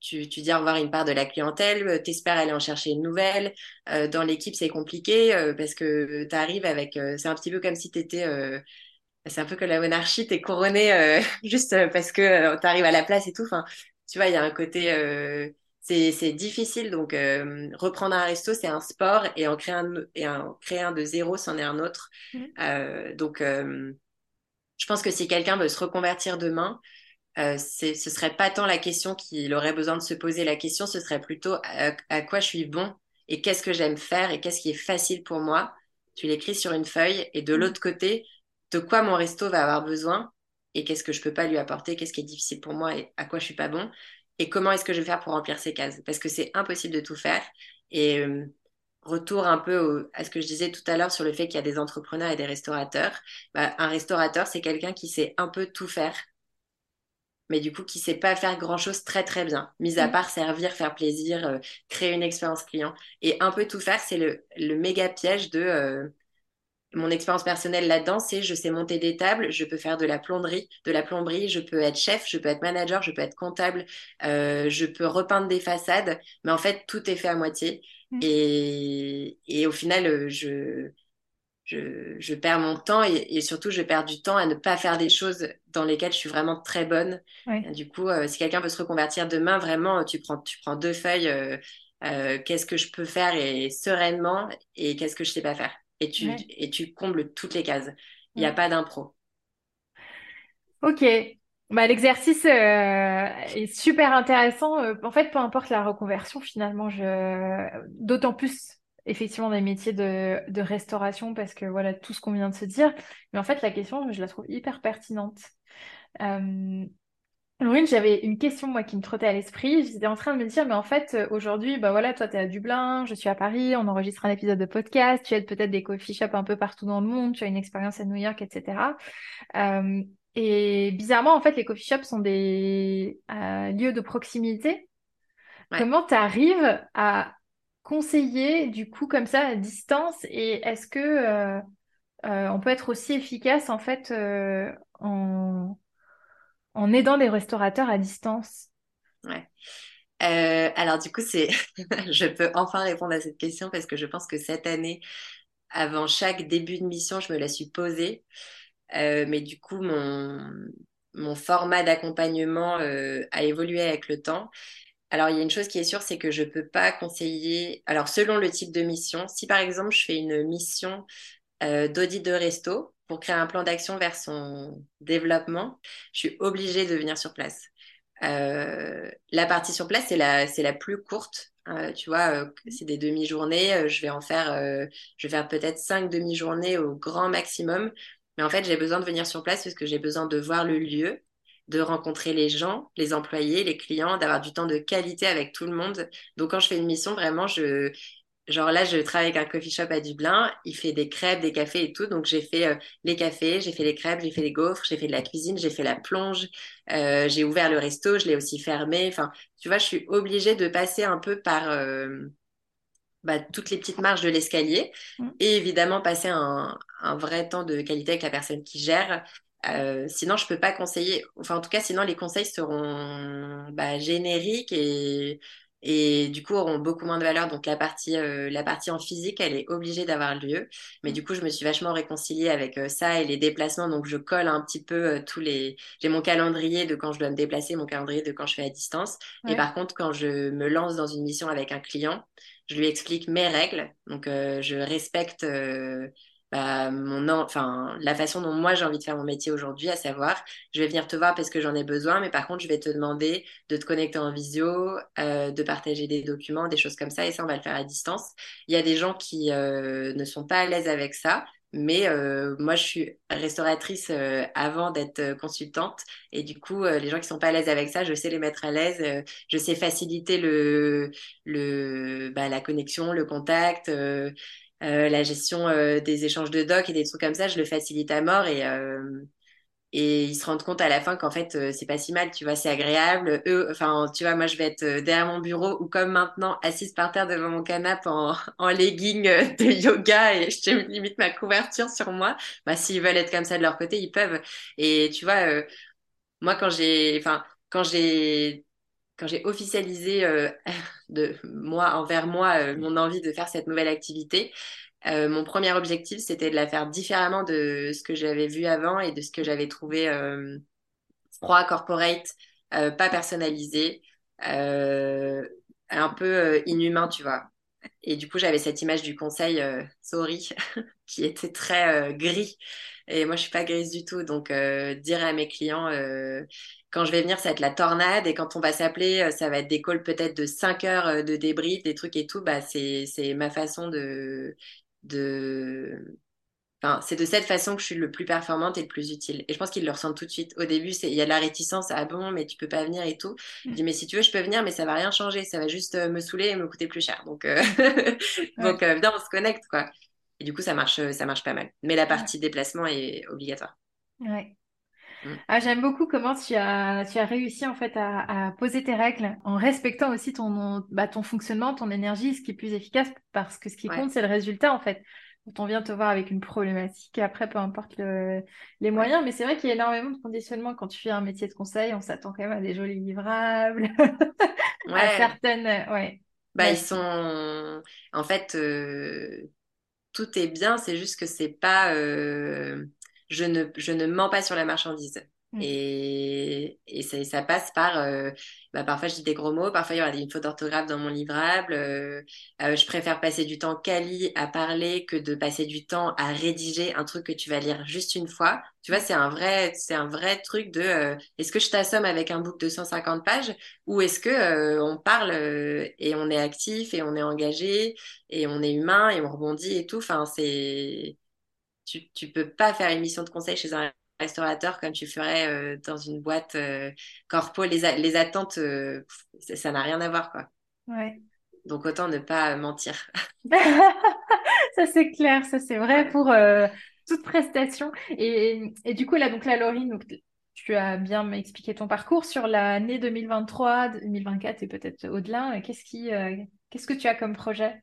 tu, tu dis au revoir une part de la clientèle, euh, t'espères aller en chercher une nouvelle. Euh, dans l'équipe, c'est compliqué euh, parce que tu arrives avec. c'est un petit peu comme si tu étais. c'est un peu comme la monarchie, t'es couronné juste parce que tu arrives à la place et tout. Enfin, tu vois, il y a un côté. c'est difficile. Donc, reprendre un resto, c'est un sport et en créer un, et en créer un de zéro, c'en est un autre. Mmh. donc, je pense que si quelqu'un veut se reconvertir demain, euh, ce serait pas tant la question qu'il aurait besoin de se poser. La question, ce serait plutôt à, quoi je suis bon et qu'est-ce que j'aime faire et qu'est-ce qui est facile pour moi. Tu l'écris sur une feuille et de mm. l'autre côté, de quoi mon resto va avoir besoin et qu'est-ce que je peux pas lui apporter, qu'est-ce qui est difficile pour moi et à quoi je suis pas bon et comment est-ce que je vais faire pour remplir ces cases parce que c'est impossible de tout faire et euh, retour un peu à ce que je disais tout à l'heure sur le fait qu'il y a des entrepreneurs et des restaurateurs. Bah, un restaurateur, c'est quelqu'un qui sait un peu tout faire mais du coup qui sait pas faire grand chose très très bien, mis à mm. part servir, faire plaisir, euh, créer une expérience client et un peu tout faire. C'est le, le méga piège de euh, mon expérience personnelle là-dedans, c'est je sais monter des tables, je peux faire de la plomberie, de la plomberie, je peux être chef, je peux être manager, je peux être comptable, euh, je peux repeindre des façades, mais en fait tout est fait à moitié mm. et, et au final je je, perds mon temps et, surtout je perds du temps à ne pas faire des choses dans lesquelles je suis vraiment très bonne. Du coup, euh, si quelqu'un veut se reconvertir demain, vraiment, tu prends, tu prends deux feuilles. Euh, euh, qu'est-ce que je peux faire et sereinement et qu'est-ce que je sais pas faire. Et tu, et tu combles toutes les cases. Il n'y a pas d'impro. Ok, Bah, l'exercice euh, est super intéressant. Euh, en fait, peu importe la reconversion, finalement, je... d'autant plus effectivement des métiers de, de restauration parce que voilà tout ce qu'on vient de se dire. Mais en fait, la question, je la trouve hyper pertinente. Euh... Laurine, j'avais une question moi qui me trottait à l'esprit. J'étais en train de me dire, mais en fait, aujourd'hui, bah voilà, toi, tu es à Dublin, je suis à Paris, on enregistre un épisode de podcast, tu aides peut-être des coffee shops un peu partout dans le monde, tu as une expérience à New York, etc. Euh, et bizarrement, en fait, les coffee shops sont des euh, lieux de proximité. Comment tu arrives à conseiller du coup comme ça à distance? Et est-ce que euh, euh, on peut être aussi efficace en fait en, en aidant des restaurateurs à distance? Ouais. alors du coup, c'est, je peux enfin répondre à cette question parce que je pense que cette année, avant chaque début de mission, je me la suis posée. Euh, mais du coup, mon, format d'accompagnement euh, a évolué avec le temps. Alors, il y a une chose qui est sûre, c'est que je ne peux pas conseiller. Alors, selon le type de mission, si par exemple je fais une mission euh, d'audit de resto pour créer un plan d'action vers son développement, je suis obligée de venir sur place. la partie sur place, c'est la, c'est la plus courte. tu vois, c'est des demi-journées. je vais en faire, je vais faire peut-être cinq demi-journées au grand maximum mais en fait, j'ai besoin de venir sur place parce que j'ai besoin de voir le lieu, de rencontrer les gens, les employés, les clients, d'avoir du temps de qualité avec tout le monde. Donc, quand je fais une mission, vraiment, je, genre là, je travaille avec un coffee shop à Dublin. Il fait des crêpes, des cafés et tout. Donc, j'ai fait euh, les cafés, j'ai fait les crêpes, j'ai fait les gaufres, j'ai fait de la cuisine, j'ai fait la plonge, euh, j'ai ouvert le resto, je l'ai aussi fermé. Enfin, tu vois, je suis obligée de passer un peu par, euh, bah, toutes les petites marches de l'escalier mm. et évidemment passer un, un, vrai temps de qualité avec la personne qui gère. Euh, sinon, je peux pas conseiller. Enfin, en tout cas, sinon les conseils seront bah, génériques et, et du coup auront beaucoup moins de valeur. Donc la partie, euh, la partie en physique, elle est obligée d'avoir lieu. Mais du coup, je me suis vachement réconciliée avec euh, ça et les déplacements. Donc je colle un petit peu euh, tous les. J'ai mon calendrier de quand je dois me déplacer, mon calendrier de quand je fais à distance. Et par contre, quand je me lance dans une mission avec un client, je lui explique mes règles. Donc, euh, je respecte euh, bah, mon, enfin, la façon dont moi j'ai envie de faire mon métier aujourd'hui, à savoir, je vais venir te voir parce que j'en ai besoin, mais par contre, je vais te demander de te connecter en visio, euh, de partager des documents, des choses comme ça, et ça, on va le faire à distance. Il y a des gens qui ne sont pas à l'aise avec ça. Mais euh, moi, je suis restauratrice euh, avant d'être euh, consultante. Et du coup, les gens qui sont pas à l'aise avec ça, je sais les mettre à l'aise. je sais faciliter le, le, bah, la connexion, le contact, la gestion des échanges de docs et des trucs comme ça. Je le facilite à mort. Et, et ils se rendent compte à la fin qu'en fait euh, c'est pas si mal tu vois c'est agréable eux enfin tu vois moi je vais être euh, derrière mon bureau ou comme maintenant assise par terre devant mon canapé en, en legging euh, de yoga et je limite ma couverture sur moi bah s'ils veulent être comme ça de leur côté ils peuvent et tu vois moi quand j'ai enfin quand j'ai quand j'ai officialisé de moi envers moi mon envie de faire cette nouvelle activité euh, mon premier objectif, c'était de la faire différemment de ce que j'avais vu avant et de ce que j'avais trouvé euh, froid, corporate, euh, pas personnalisé, euh, un peu euh, inhumain, tu vois. Et du coup, j'avais cette image du conseil sorry qui était très gris. Et moi, je suis pas grise du tout. Donc, dire à mes clients, quand je vais venir, ça va être la tornade. Et quand on va s'appeler, ça va être des calls peut-être de 5 heures de débrief, des trucs et tout. Bah, c'est ma façon de de... Enfin, c'est de cette façon que je suis le plus performante et le plus utile. Et je pense qu'ils le ressentent tout de suite. Au début, il y a de la réticence. Ah bon, mais tu peux pas venir et tout. Je dis, mais si tu veux, je peux venir, mais ça va rien changer. Ça va juste euh, me saouler et me coûter plus cher. Donc, euh... donc euh, viens, on se connecte, quoi. Et du coup, ça marche, ça marche pas mal. Mais la partie déplacement est obligatoire. Ouais. Mm. Ah, j'aime beaucoup comment tu as, tu as réussi en fait à, poser tes règles en respectant aussi ton, bah, ton fonctionnement, ton énergie, ce qui est plus efficace parce que ce qui compte, c'est le résultat en fait. Quand on vient te voir avec une problématique, et après, peu importe les moyens, mais c'est vrai qu'il y a énormément de conditionnement quand tu fais un métier de conseil, on s'attend quand même à des jolis livrables, à certaines. Ouais. Bah, ils sont. En fait, euh, tout est bien, c'est juste que c'est pas. Euh, je ne, je ne mens pas sur la marchandise. Mm. Et, et ça, ça, passe par, euh, bah, parfois je dis des gros mots, parfois il y aura une faute d'orthographe dans mon livrable. Euh, euh, je préfère passer du temps quali à parler que de passer du temps à rédiger un truc que tu vas lire juste une fois. Tu vois, c'est un vrai, c'est un vrai truc de, euh, est-ce que je t'assomme avec un book de 150 pages ou est-ce que euh, on parle et on est actif et on est engagé et on est humain et on rebondit et tout. Enfin, c'est, tu, tu peux pas faire une mission de conseil chez un restaurateur comme tu ferais euh, dans une boîte euh, corpo. Les, les attentes, euh, ça n'a rien à voir, quoi. Ouais. Donc autant ne pas mentir. ça c'est clair, ça c'est vrai pour toute prestation. Et, et, du coup là, donc la Laurie, donc tu as bien expliqué ton parcours sur l'année 2023, 2024 et peut-être au-delà. Qu'est-ce qui, qu'est-ce que tu as comme projet?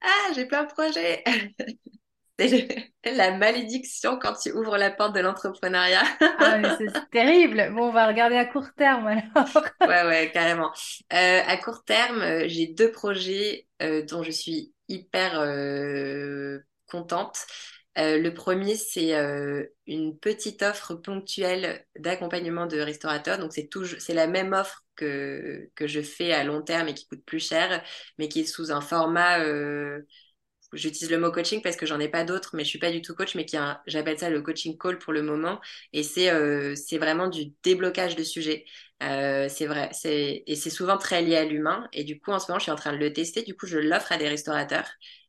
Ah, j'ai plein de projets. C'est la malédiction quand tu ouvres la porte de l'entrepreneuriat. ah, c'est terrible. Bon, on va regarder à court terme alors. ouais, ouais, carrément. Euh, à court terme, euh, j'ai deux projets euh, dont je suis hyper euh, contente. Le premier, c'est une petite offre ponctuelle d'accompagnement de restaurateurs. Donc, c'est c'est la même offre que, que je fais à long terme et qui coûte plus cher, mais qui est sous un format j'utilise le mot coaching parce que j'en ai pas d'autres, mais je suis pas du tout coach, mais qui j'appelle ça le coaching call pour le moment. Et c'est euh, c'est vraiment du déblocage de sujets. Euh, c'est vrai, c'est et c'est souvent très lié à l'humain. Et du coup, en ce moment, je suis en train de le tester. Du coup, je l'offre à des restaurateurs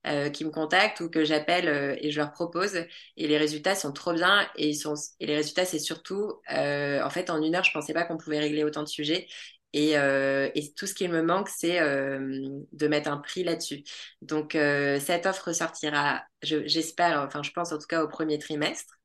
euh, qui me contactent ou que j'appelle euh, et je leur propose. Et les résultats sont trop bien. Et sont et les résultats, c'est surtout, euh, en fait, en une heure, je pensais pas qu'on pouvait régler autant de sujets. Et, euh, et, tout ce qui me manque, c'est euh, de mettre un prix là-dessus. Donc, euh, cette offre sortira, j'espère, enfin, je pense en tout cas au premier trimestre.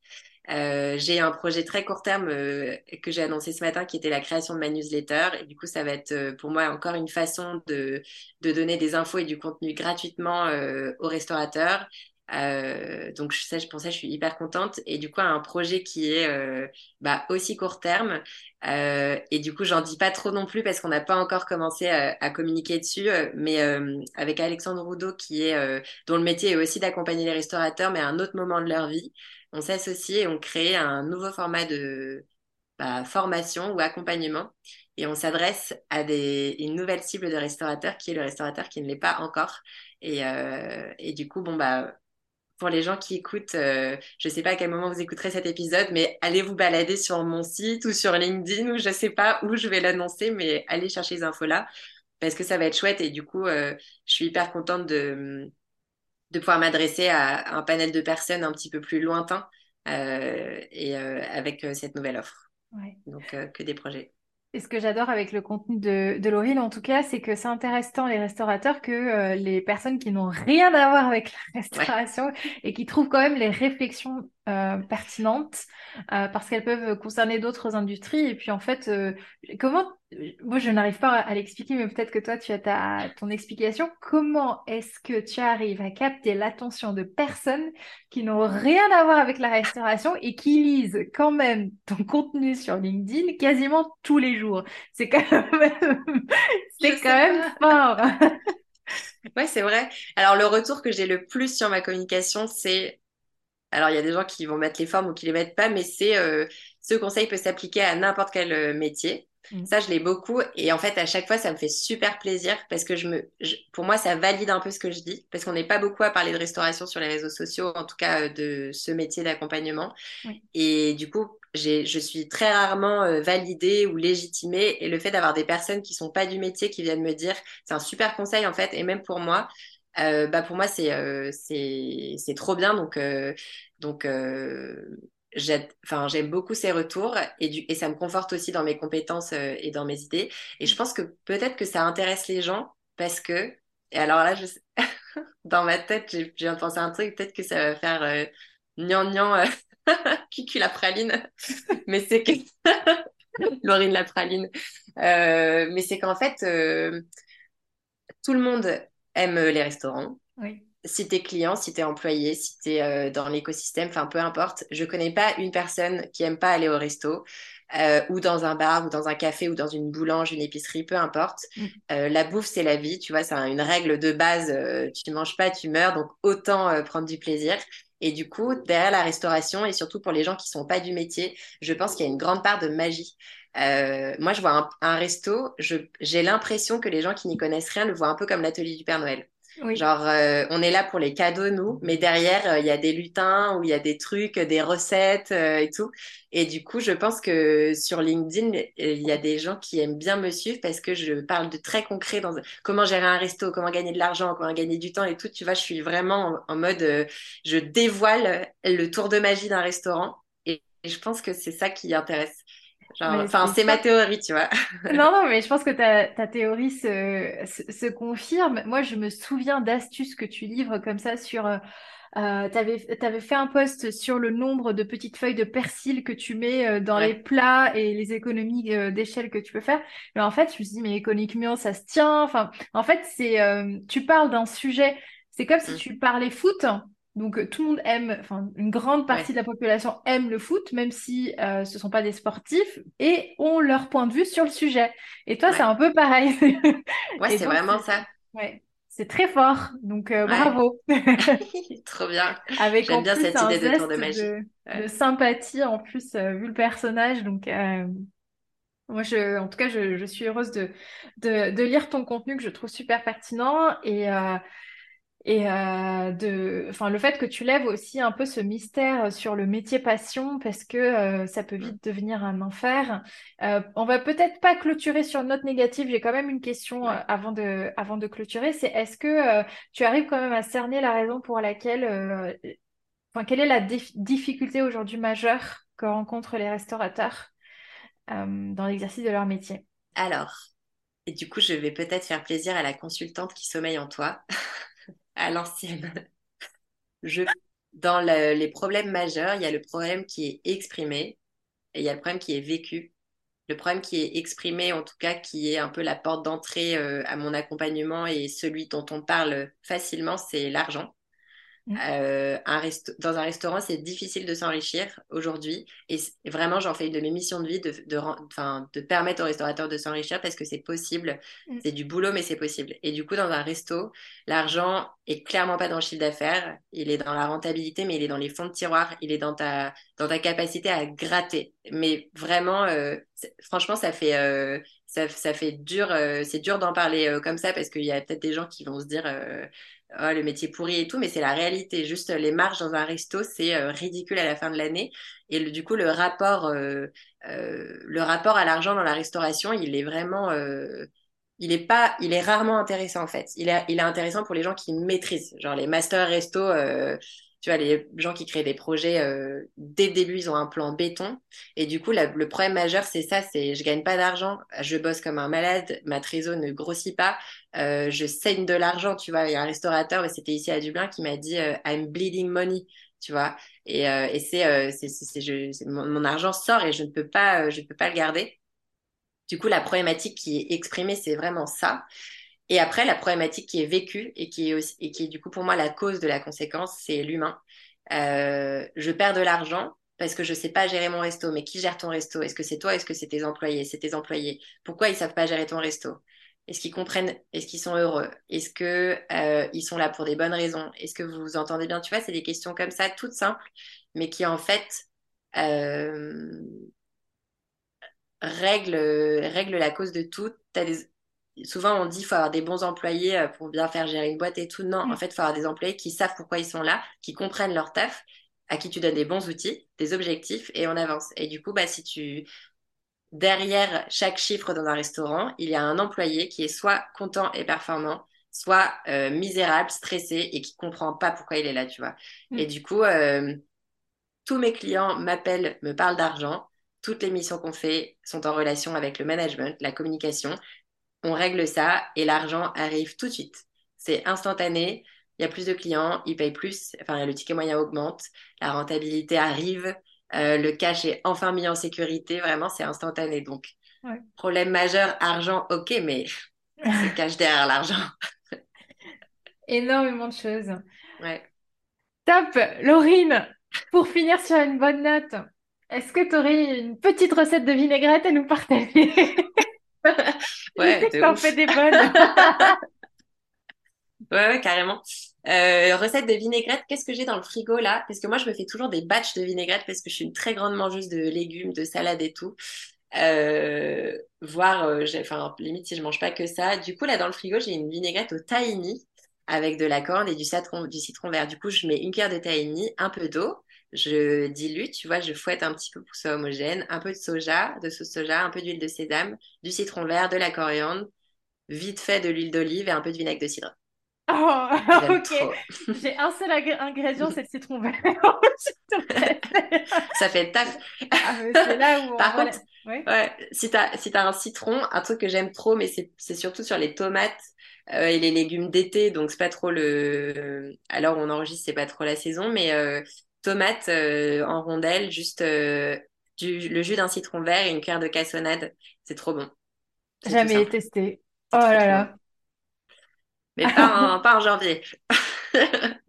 J'ai un projet très court terme que j'ai annoncé ce matin qui était la création de ma newsletter. Et du coup, ça va être pour moi encore une façon de donner des infos et du contenu gratuitement aux restaurateurs. Euh, donc ça, pour ça, je suis hyper contente. Et du coup, un projet qui est euh, bah, aussi court terme. Euh, et du coup, j'en dis pas trop non plus parce qu'on n'a pas encore commencé à, à communiquer dessus. mais avec Alexandre Roudot, qui est dont le métier est aussi d'accompagner les restaurateurs, mais à un autre moment de leur vie, on s'associe et on crée un nouveau format de bah, formation ou accompagnement. Et on s'adresse à des, une nouvelle cible de restaurateur qui est le restaurateur qui ne l'est pas encore. Et, et du coup, bon, bah, pour les gens qui écoutent, euh, je ne sais pas à quel moment vous écouterez cet épisode, mais allez vous balader sur mon site ou sur LinkedIn ou je ne sais pas où je vais l'annoncer, mais allez chercher les infos là parce que ça va être chouette et du coup, euh, je suis hyper contente de, de pouvoir m'adresser à, un panel de personnes un petit peu plus lointain euh, et avec cette nouvelle offre. Donc, que des projets. Et ce que j'adore avec le contenu de, de en tout cas, c'est que ça intéresse tant les restaurateurs que euh, les personnes qui n'ont rien à voir avec la restauration et qui trouvent quand même les réflexions euh, pertinentes euh, parce qu'elles peuvent concerner d'autres industries. Et puis en fait, euh, comment, moi je n'arrive pas à, l'expliquer, mais peut-être que toi tu as ta, ton explication. Comment est-ce que tu arrives à capter l'attention de personnes qui n'ont rien à voir avec la restauration et qui lisent quand même ton contenu sur LinkedIn quasiment tous les jours? C'est quand même, c'est quand même fort. Ouais, c'est vrai. Alors, le retour que j'ai le plus sur ma communication, c'est alors, il y a des gens qui vont mettre les formes ou qui les mettent pas, mais c'est euh, ce conseil peut s'appliquer à n'importe quel euh, métier. Mm. Ça, je l'ai beaucoup. Et en fait, à chaque fois, ça me fait super plaisir parce que je me, pour moi, ça valide un peu ce que je dis parce qu'on n'est pas beaucoup à parler de restauration sur les réseaux sociaux, en tout cas euh, de ce métier d'accompagnement. Et du coup, je suis très rarement validée ou légitimée. Et le fait d'avoir des personnes qui sont pas du métier qui viennent me dire, c'est un super conseil en fait. Et même pour moi, euh, bah pour moi c'est euh, c'est c'est trop bien donc euh, donc j'aime beaucoup ces retours et ça me conforte aussi dans mes compétences et dans mes idées et je pense que peut-être que ça intéresse les gens parce que et alors là je dans ma tête j'ai viens de un truc peut-être que ça va faire euh, gnan gnan cucu la praline mais c'est que Laurine la praline mais c'est qu'en fait tout le monde aime les restaurants. Oui. Si t'es client, si t'es employé, si t'es euh, dans l'écosystème, enfin peu importe, je connais pas une personne qui aime pas aller au resto. Euh, ou dans un bar, ou dans un café, ou dans une boulange, une épicerie, peu importe. Mm. Euh, la bouffe, c'est la vie, tu vois, c'est une règle de base. Euh, tu ne manges pas, tu meurs, donc autant euh, prendre du plaisir. Et du coup, derrière la restauration, et surtout pour les gens qui sont pas du métier, je pense qu'il y a une grande part de magie. Euh, moi, je vois un, un resto, j'ai l'impression que les gens qui n'y connaissent rien le voient un peu comme l'atelier du Père Noël. Genre, euh, on est là pour les cadeaux, nous, mais derrière, euh, il y a des lutins où il y a des trucs, des recettes euh, et tout. Et du coup, je pense que sur LinkedIn, il y a des gens qui aiment bien me suivre parce que je parle de très concret dans comment gérer un resto, comment gagner de l'argent, comment gagner du temps et tout. Tu vois, je suis vraiment en, mode, je dévoile le tour de magie d'un restaurant. et je pense que c'est ça qui intéresse. Enfin, c'est ma théorie, tu vois. non, non, mais je pense que ta, ta théorie se, se, confirme. Moi, je me souviens d'astuces que tu livres comme ça sur. Euh, euh tu avais, fait un post sur le nombre de petites feuilles de persil que tu mets euh, dans les plats et les économies euh, d'échelle que tu peux faire. Mais en fait, je me suis dit, mais économiquement, ça se tient. Enfin, en fait, c'est, tu parles d'un sujet. C'est comme si mmh. tu parlais foot donc euh, tout le monde aime, enfin une grande partie de la population aime le foot, même si euh, ce ne sont pas des sportifs, et ont leur point de vue sur le sujet. Et toi, c'est un peu pareil. ouais, c'est vraiment ça. Ouais. C'est très fort, donc euh, bravo. Trop bien. Avec J'aime bien cette idée de tour de magie. De, sympathie en plus, vu le personnage. Donc, moi, je, en tout cas, je, je suis heureuse de, de, de, lire ton contenu que je trouve super pertinent. Et, et euh, de, enfin, le fait que tu lèves aussi un peu ce mystère sur le métier passion, parce que euh, ça peut vite devenir un enfer. Euh, on va peut-être pas clôturer sur une note négative. J'ai quand même une question euh, avant de, avant de clôturer. C'est est-ce que tu arrives quand même à cerner la raison pour laquelle, enfin, quelle est la difficulté aujourd'hui majeure que rencontrent les restaurateurs dans l'exercice de leur métier? Alors, et du coup, je vais peut-être faire plaisir à la consultante qui sommeille en toi. À l'ancienne. Je, dans les problèmes majeurs, il y a le problème qui est exprimé et il y a le problème qui est vécu. Le problème qui est exprimé, en tout cas, qui est un peu la porte d'entrée euh, à mon accompagnement et celui dont on parle facilement, c'est l'argent. Mm. Euh, un dans un restaurant, c'est difficile de s'enrichir aujourd'hui. Et vraiment, j'en fais une de mes missions de vie de, de, de permettre aux restaurateurs de s'enrichir parce que c'est possible. Mm. C'est du boulot, mais c'est possible. Et du coup, dans un resto, l'argent est clairement pas dans le chiffre d'affaires. Il est dans la rentabilité, mais il est dans les fonds de tiroir. Il est dans ta, dans ta capacité à gratter. Mais vraiment, euh, franchement, ça fait, euh, ça, ça, fait dur. Euh, c'est dur d'en parler euh, comme ça parce qu'il y a peut-être des gens qui vont se dire oh, le métier pourri et tout, mais c'est la réalité. Juste les marges dans un resto, c'est euh, ridicule à la fin de l'année. Et du coup, le rapport, euh, euh, le rapport à l'argent dans la restauration, il est vraiment, il est pas, il est rarement intéressant en fait. Il est, il est intéressant pour les gens qui maîtrisent, genre les master resto tu vois, les gens qui créent des projets, euh, dès le début, ils ont un plan béton. Et du coup, le problème majeur, c'est ça, c'est je gagne pas d'argent, je bosse comme un malade, ma trésor ne grossit pas, euh, je saigne de l'argent, tu vois. Il y a un restaurateur, c'était ici à Dublin, qui m'a dit euh, I'm bleeding money, tu vois. Et, et c'est, mon, mon, argent sort et je ne peux pas, je ne peux pas le garder. Du coup, la problématique qui est exprimée, c'est vraiment ça. Et après, la problématique qui est vécue et qui est, aussi, et qui est du coup pour moi la cause de la conséquence, c'est l'humain. Euh, je perds de l'argent parce que je sais pas gérer mon resto. Mais qui gère ton resto? Est-ce que c'est toi? Est-ce que c'est tes employés? C'est tes employés. Pourquoi ils savent pas gérer ton resto? Est-ce qu'ils comprennent? Est-ce qu'ils sont heureux? Est-ce que euh, ils sont là pour des bonnes raisons? Est-ce que vous vous entendez bien? Tu vois, c'est des questions comme ça, toutes simples, mais qui en fait euh, règlent, la cause de tout. Des, souvent on dit qu'il faut avoir des bons employés euh, pour bien faire gérer une boîte et tout. Non, mm. en fait, il faut avoir des employés qui savent pourquoi ils sont là, qui comprennent leur taf, à qui tu donnes des bons outils, des objectifs et on avance. Et du coup, bah, si tu derrière chaque chiffre dans un restaurant, il y a un employé qui est soit content et performant, soit euh, misérable, stressé et qui comprend pas pourquoi il est là, tu vois. Mm. Et du coup, euh, tous mes clients m'appellent, me parlent d'argent. Toutes les missions qu'on fait sont en relation avec le management, la communication on règle ça et l'argent arrive tout de suite. C'est instantané, il y a plus de clients, ils payent plus, enfin le ticket moyen augmente, la rentabilité arrive, euh, le cash est enfin mis en sécurité, vraiment c'est instantané. Donc, problème majeur, argent, ok, mais c'est cash derrière l'argent. Énormément de choses. Ouais. Top, Laurine, pour finir sur une bonne note, est-ce que tu aurais une petite recette de vinaigrette à nous partager? ouais, t'en fais des bonnes. ouais, ouais, carrément. recette de vinaigrette, qu'est-ce que j'ai dans le frigo là? Parce que moi, je me fais toujours des batchs de vinaigrette parce que je suis une très grande mangeuse de légumes, de salades et tout. Euh, voire, enfin, limite si je mange pas que ça. Du coup, là, dans le frigo, j'ai une vinaigrette au tahini avec de la corne et du citron, du citron vert. Du coup, je mets une cuillère de tahini, un peu d'eau, je dilue, tu vois, je fouette un petit peu pour que ce soit homogène, un peu de soja, de sauce soja, un peu d'huile de sésame, du citron vert, de la coriandre, vite fait de l'huile d'olive et un peu de vinaigre de cidre. Oh, ok. J'ai un seul ingrédient, c'est le citron vert. ça fait taf. Ah, là où Par contre, ouais. si tu as, si as un citron, un truc que j'aime trop, mais c'est surtout sur les tomates euh, et les légumes d'été, donc c'est pas trop le. Alors on enregistre, c'est pas trop la saison, mais euh, tomates euh, en rondelles, juste du, le jus d'un citron vert et une cuillère de cassonade. C'est trop bon. Jamais testé. Oh là là. Mais pas en, pas en janvier.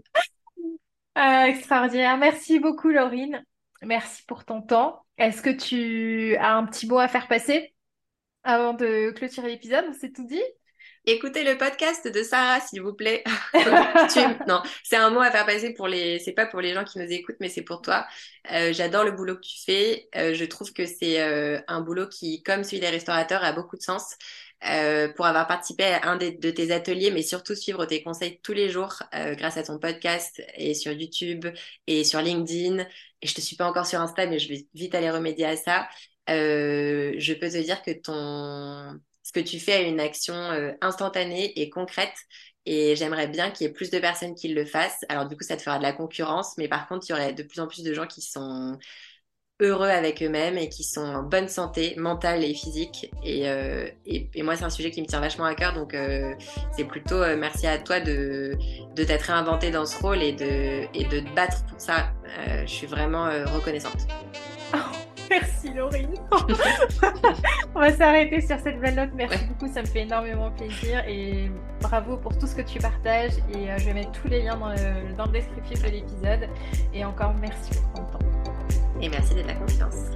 extraordinaire. Merci beaucoup, Laurine. Merci pour ton temps. Est-ce que tu as un petit mot à faire passer avant de clôturer l'épisode? On s'est tout dit? Écoutez le podcast de Sarah, s'il vous plaît. non, c'est un mot à faire passer pour les. C'est pas pour les gens qui nous écoutent, mais c'est pour toi. Euh, j'adore le boulot que tu fais. Euh, je trouve que c'est euh, un boulot qui, comme celui des restaurateurs, a beaucoup de sens. pour avoir participé à un de tes ateliers, mais surtout suivre tes conseils tous les jours grâce à ton podcast et sur YouTube et sur LinkedIn. Et je te suis pas encore sur Insta, mais je vais vite aller remédier à ça. je peux te dire que ton que tu fais a une action euh, instantanée et concrète. Et j'aimerais bien qu'il y ait plus de personnes qui le fassent. Alors du coup, ça te fera de la concurrence, mais par contre, il y aurait de plus en plus de gens qui sont heureux avec eux-mêmes et qui sont en bonne santé mentale et physique. Et, euh, moi, c'est un sujet qui me tient vachement à cœur. Donc, euh, c'est plutôt merci à toi de, t'être réinventé dans ce rôle et de te battre pour ça. je suis vraiment reconnaissante. Merci Laurine. On va s'arrêter sur cette belle note. Merci beaucoup, ça me fait énormément plaisir et bravo pour tout ce que tu partages. Et euh, je vais mettre tous les liens dans le, dans le descriptif de l'épisode. Et encore merci pour ton temps. Et merci de ta confiance.